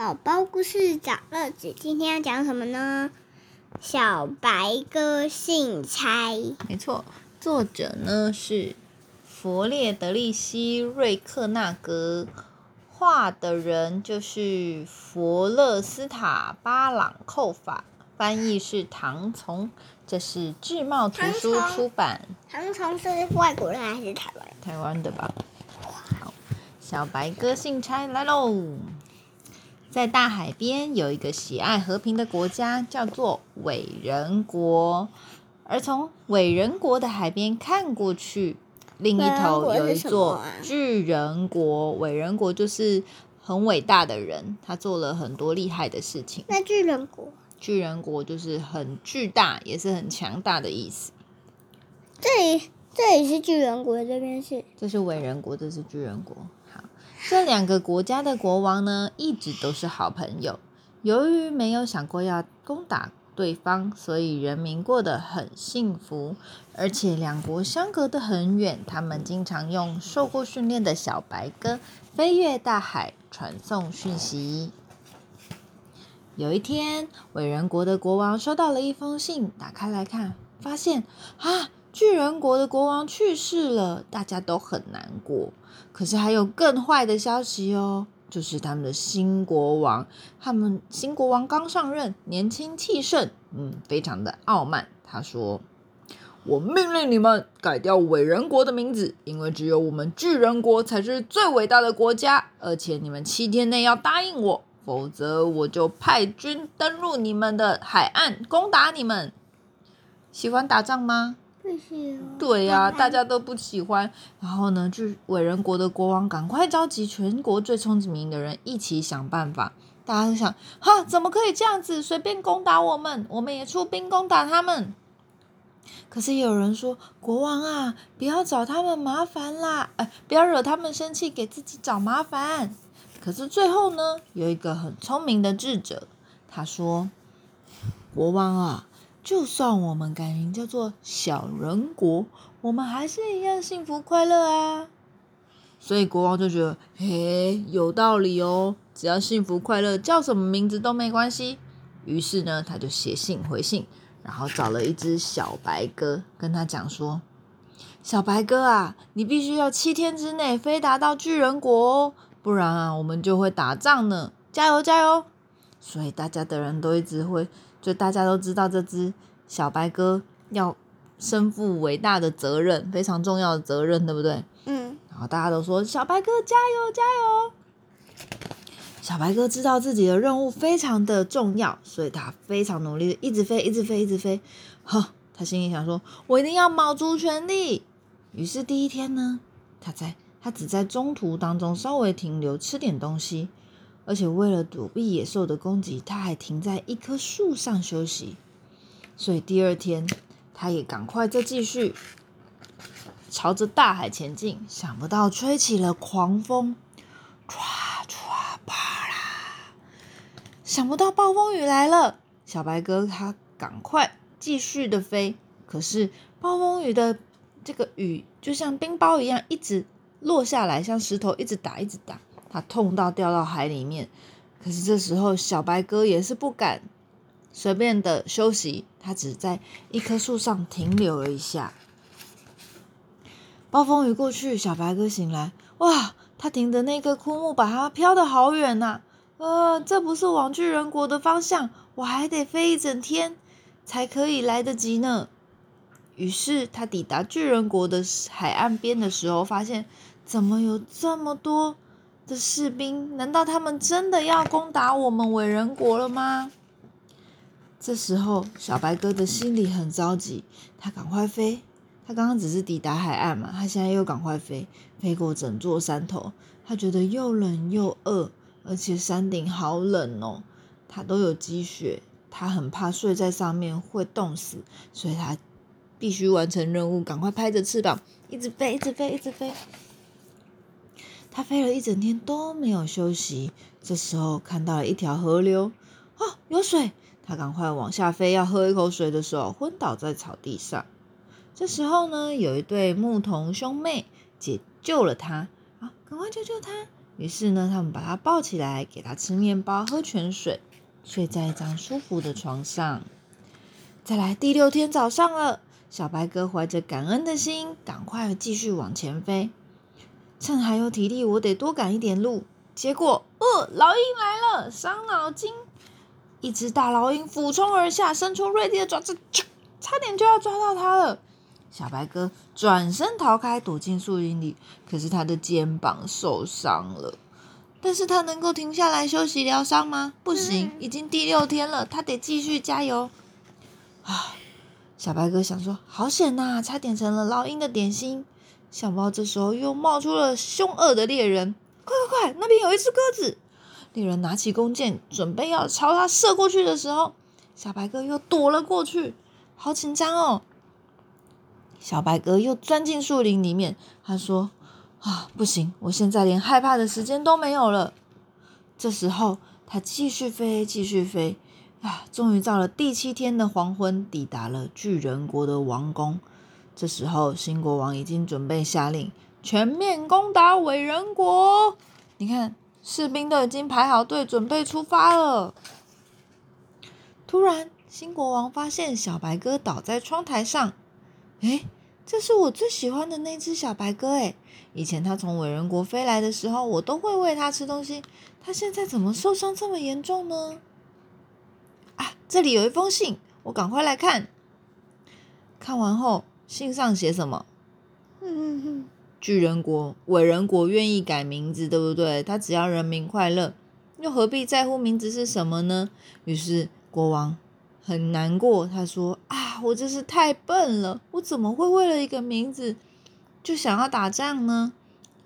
宝宝故事找乐子，今天要讲什么呢？小白鸽信差。没错，作者呢是弗列德利希瑞克纳格，画的人就是佛勒斯塔巴朗寇法，翻译是唐从，这是智茂图书出版。唐从是外国人还是台湾？台湾的吧。好，小白鸽信差来喽。在大海边有一个喜爱和平的国家，叫做伟人国。而从伟人国的海边看过去，另一头有一座巨人国。伟人国就是很伟大的人，他做了很多厉害的事情。那巨人国？巨人国就是很巨大，也是很强大的意思。这里这里是巨人国，这边是？这是伟人国，这是巨人国。这两个国家的国王呢，一直都是好朋友。由于没有想过要攻打对方，所以人民过得很幸福。而且两国相隔得很远，他们经常用受过训练的小白鸽飞越大海，传送讯息。有一天，伟人国的国王收到了一封信，打开来看，发现啊！巨人国的国王去世了，大家都很难过。可是还有更坏的消息哦，就是他们的新国王，他们新国王刚上任，年轻气盛，嗯，非常的傲慢。他说：“我命令你们改掉伟人国的名字，因为只有我们巨人国才是最伟大的国家。而且你们七天内要答应我，否则我就派军登陆你们的海岸，攻打你们。喜欢打仗吗？”对呀，大家都不喜欢。然后呢，就伟人国的国王赶快召集全国最聪明的人一起想办法。大家都想，哈，怎么可以这样子随便攻打我们？我们也出兵攻打他们。可是有人说，国王啊，不要找他们麻烦啦，哎，不要惹他们生气，给自己找麻烦。可是最后呢，有一个很聪明的智者，他说，国王啊。就算我们改名叫做小人国，我们还是一样幸福快乐啊！所以国王就觉得，嘿，有道理哦，只要幸福快乐，叫什么名字都没关系。于是呢，他就写信回信，然后找了一只小白鸽，跟他讲说：“小白鸽啊，你必须要七天之内飞达到巨人国哦，不然啊，我们就会打仗呢！加油，加油！”所以大家的人都一直会。就大家都知道这只小白鸽要身负伟大的责任，非常重要的责任，对不对？嗯。然后大家都说小白鸽加油加油！小白鸽知道自己的任务非常的重要，所以他非常努力，一直飞，一直飞，一直飞。呵，他心里想说：“我一定要卯足全力。”于是第一天呢，他在他只在中途当中稍微停留，吃点东西。而且为了躲避野兽的攻击，他还停在一棵树上休息。所以第二天，他也赶快再继续朝着大海前进。想不到吹起了狂风，唰唰啪啦！想不到暴风雨来了。小白鸽它赶快继续的飞，可是暴风雨的这个雨就像冰雹一样，一直落下来，像石头一直打，一直打。他痛到掉到海里面，可是这时候小白鸽也是不敢随便的休息，它只在一棵树上停留了一下。暴风雨过去，小白鸽醒来，哇！它停的那个枯木把它飘得好远呐，呃，这不是往巨人国的方向，我还得飞一整天才可以来得及呢。于是他抵达巨人国的海岸边的时候，发现怎么有这么多。的士兵，难道他们真的要攻打我们伟人国了吗？这时候，小白鸽的心里很着急，他赶快飞。他刚刚只是抵达海岸嘛，他现在又赶快飞，飞过整座山头。他觉得又冷又饿，而且山顶好冷哦，他都有积雪，他很怕睡在上面会冻死，所以他必须完成任务，赶快拍着翅膀，一直飞，一直飞，一直飞。他飞了一整天都没有休息，这时候看到了一条河流，哦，有水！他赶快往下飞，要喝一口水的时候，昏倒在草地上。这时候呢，有一对牧童兄妹解救了他，啊，赶快救救他！于是呢，他们把它抱起来，给它吃面包、喝泉水，睡在一张舒服的床上。再来，第六天早上了，小白鸽怀着感恩的心，赶快继续往前飞。趁还有体力，我得多赶一点路。结果，呃，老鹰来了，伤脑筋！一只大老鹰俯冲而下，伸出锐利的爪子，差点就要抓到它了。小白鸽转身逃开，躲进树林里。可是它的肩膀受伤了。但是它能够停下来休息疗伤吗？不行，已经第六天了，它得继续加油。唉！小白鸽想说：“好险呐，差点成了老鹰的点心。”小猫这时候又冒出了凶恶的猎人，快快快！那边有一只鸽子。猎人拿起弓箭，准备要朝它射过去的时候，小白鸽又躲了过去，好紧张哦。小白鸽又钻进树林里面，他说：“啊，不行，我现在连害怕的时间都没有了。”这时候，他继续飞，继续飞，啊，终于到了第七天的黄昏，抵达了巨人国的王宫。这时候，新国王已经准备下令全面攻打伟人国。你看，士兵都已经排好队，准备出发了。突然，新国王发现小白鸽倒在窗台上。哎，这是我最喜欢的那只小白鸽哎！以前它从伟人国飞来的时候，我都会喂它吃东西。它现在怎么受伤这么严重呢？啊，这里有一封信，我赶快来看。看完后，信上写什么？巨人国、伟人国愿意改名字，对不对？他只要人民快乐，又何必在乎名字是什么呢？于是国王。很难过，他说：“啊，我真是太笨了！我怎么会为了一个名字就想要打仗呢？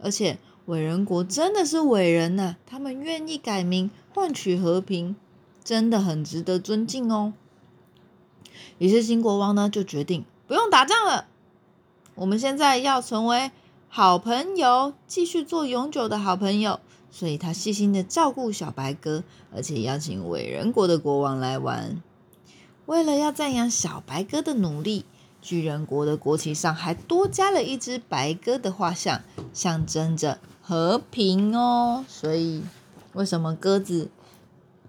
而且伟人国真的是伟人呐，他们愿意改名换取和平，真的很值得尊敬哦。”于是新国王呢就决定不用打仗了，我们现在要成为好朋友，继续做永久的好朋友。所以他细心的照顾小白鸽，而且邀请伟人国的国王来玩。为了要赞扬小白鸽的努力，巨人国的国旗上还多加了一只白鸽的画像，象征着和平哦。所以，为什么鸽子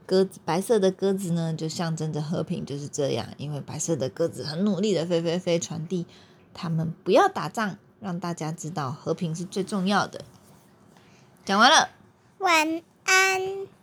鸽子白色的鸽子呢？就象征着和平，就是这样。因为白色的鸽子很努力的飞飞飞，传递他们不要打仗，让大家知道和平是最重要的。讲完了，晚安。